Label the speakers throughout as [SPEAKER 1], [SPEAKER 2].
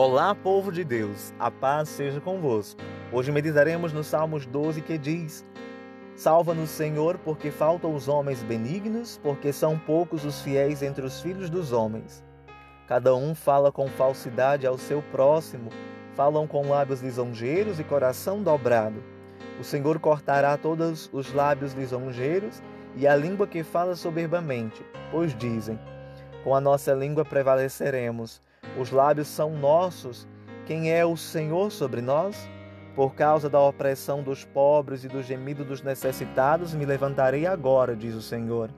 [SPEAKER 1] Olá, povo de Deus, a paz seja convosco. Hoje meditaremos no Salmos 12 que diz: Salva-nos, Senhor, porque faltam os homens benignos, porque são poucos os fiéis entre os filhos dos homens. Cada um fala com falsidade ao seu próximo, falam com lábios lisonjeiros e coração dobrado. O Senhor cortará todos os lábios lisonjeiros e a língua que fala soberbamente, pois dizem: Com a nossa língua prevaleceremos os lábios são nossos. Quem é o Senhor sobre nós? Por causa da opressão dos pobres e do gemido dos necessitados, me levantarei agora, diz o Senhor.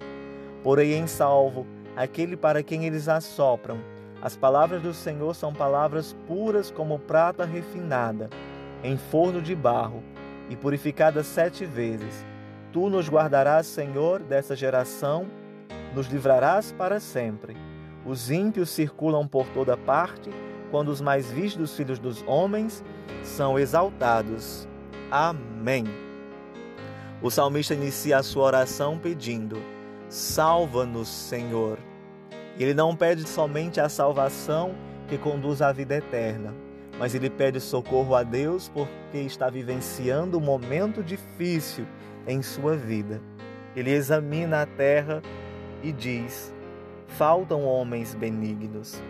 [SPEAKER 1] Porei em salvo aquele para quem eles assopram. As palavras do Senhor são palavras puras como prata refinada, em forno de barro, e purificada sete vezes. Tu nos guardarás, Senhor, dessa geração, nos livrarás para sempre. Os ímpios circulam por toda parte, quando os mais vistos filhos dos homens são exaltados. Amém. O salmista inicia a sua oração pedindo: Salva-nos, Senhor. Ele não pede somente a salvação que conduz à vida eterna, mas ele pede socorro a Deus porque está vivenciando um momento difícil em sua vida. Ele examina a terra e diz: Faltam homens benignos.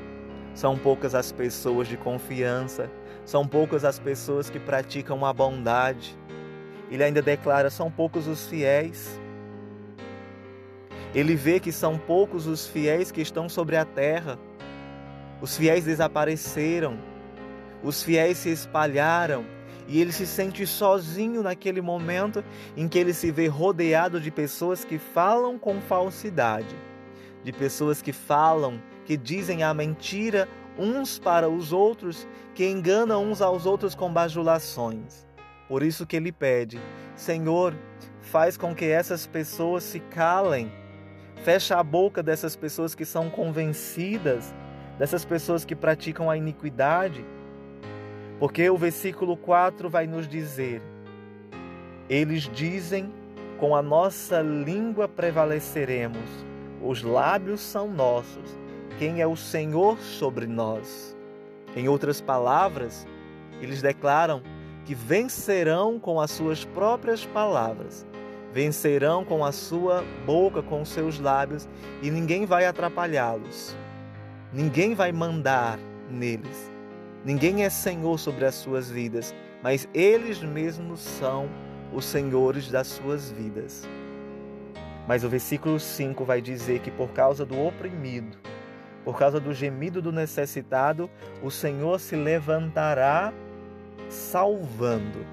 [SPEAKER 1] São poucas as pessoas de confiança, são poucas as pessoas que praticam a bondade. Ele ainda declara: são poucos os fiéis. Ele vê que são poucos os fiéis que estão sobre a terra. Os fiéis desapareceram, os fiéis se espalharam e ele se sente sozinho naquele momento em que ele se vê rodeado de pessoas que falam com falsidade de pessoas que falam, que dizem a mentira uns para os outros, que enganam uns aos outros com bajulações. Por isso que ele pede: Senhor, faz com que essas pessoas se calem. Fecha a boca dessas pessoas que são convencidas, dessas pessoas que praticam a iniquidade. Porque o versículo 4 vai nos dizer: Eles dizem, com a nossa língua prevaleceremos os lábios são nossos. Quem é o Senhor sobre nós? Em outras palavras, eles declaram que vencerão com as suas próprias palavras, vencerão com a sua boca, com os seus lábios, e ninguém vai atrapalhá-los. Ninguém vai mandar neles. Ninguém é senhor sobre as suas vidas, mas eles mesmos são os senhores das suas vidas. Mas o versículo 5 vai dizer que por causa do oprimido, por causa do gemido do necessitado, o Senhor se levantará salvando.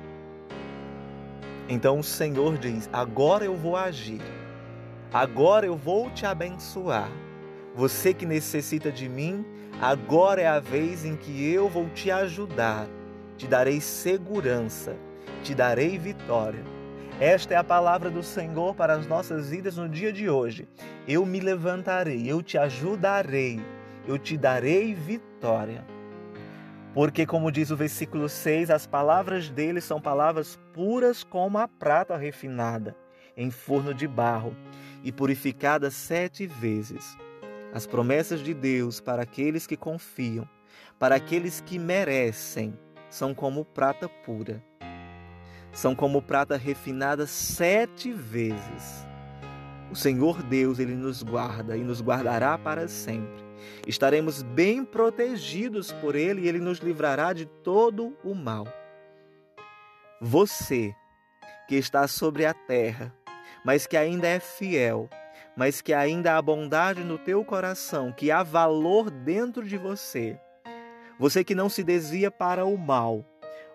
[SPEAKER 1] Então o Senhor diz: Agora eu vou agir, agora eu vou te abençoar. Você que necessita de mim, agora é a vez em que eu vou te ajudar. Te darei segurança, te darei vitória. Esta é a palavra do Senhor para as nossas vidas no dia de hoje. Eu me levantarei, eu te ajudarei, eu te darei vitória. Porque, como diz o versículo 6, as palavras dele são palavras puras como a prata refinada, em forno de barro, e purificada sete vezes. As promessas de Deus para aqueles que confiam, para aqueles que merecem, são como prata pura são como prata refinada sete vezes. O Senhor Deus, Ele nos guarda e nos guardará para sempre. Estaremos bem protegidos por Ele e Ele nos livrará de todo o mal. Você que está sobre a terra, mas que ainda é fiel, mas que ainda há bondade no teu coração, que há valor dentro de você. Você que não se desvia para o mal,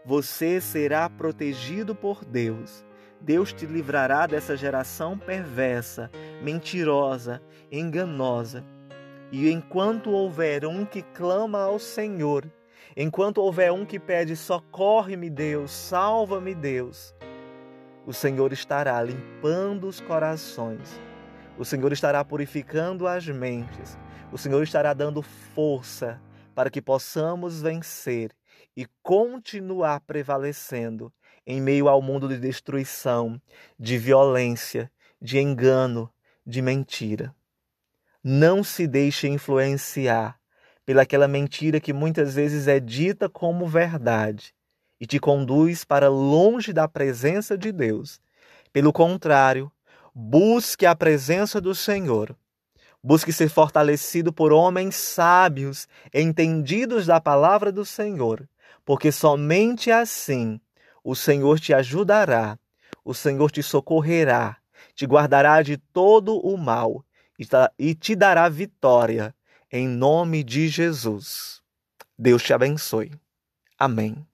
[SPEAKER 1] você será protegido por Deus. Deus te livrará dessa geração perversa, mentirosa, enganosa. E enquanto houver um que clama ao Senhor, enquanto houver um que pede: socorre-me, Deus, salva-me, Deus, o Senhor estará limpando os corações, o Senhor estará purificando as mentes, o Senhor estará dando força para que possamos vencer e continuar prevalecendo em meio ao mundo de destruição, de violência, de engano, de mentira. Não se deixe influenciar pelaquela mentira que muitas vezes é dita como verdade e te conduz para longe da presença de Deus. Pelo contrário, busque a presença do Senhor. Busque ser fortalecido por homens sábios, entendidos da palavra do Senhor, porque somente assim o Senhor te ajudará, o Senhor te socorrerá, te guardará de todo o mal e te dará vitória, em nome de Jesus. Deus te abençoe. Amém.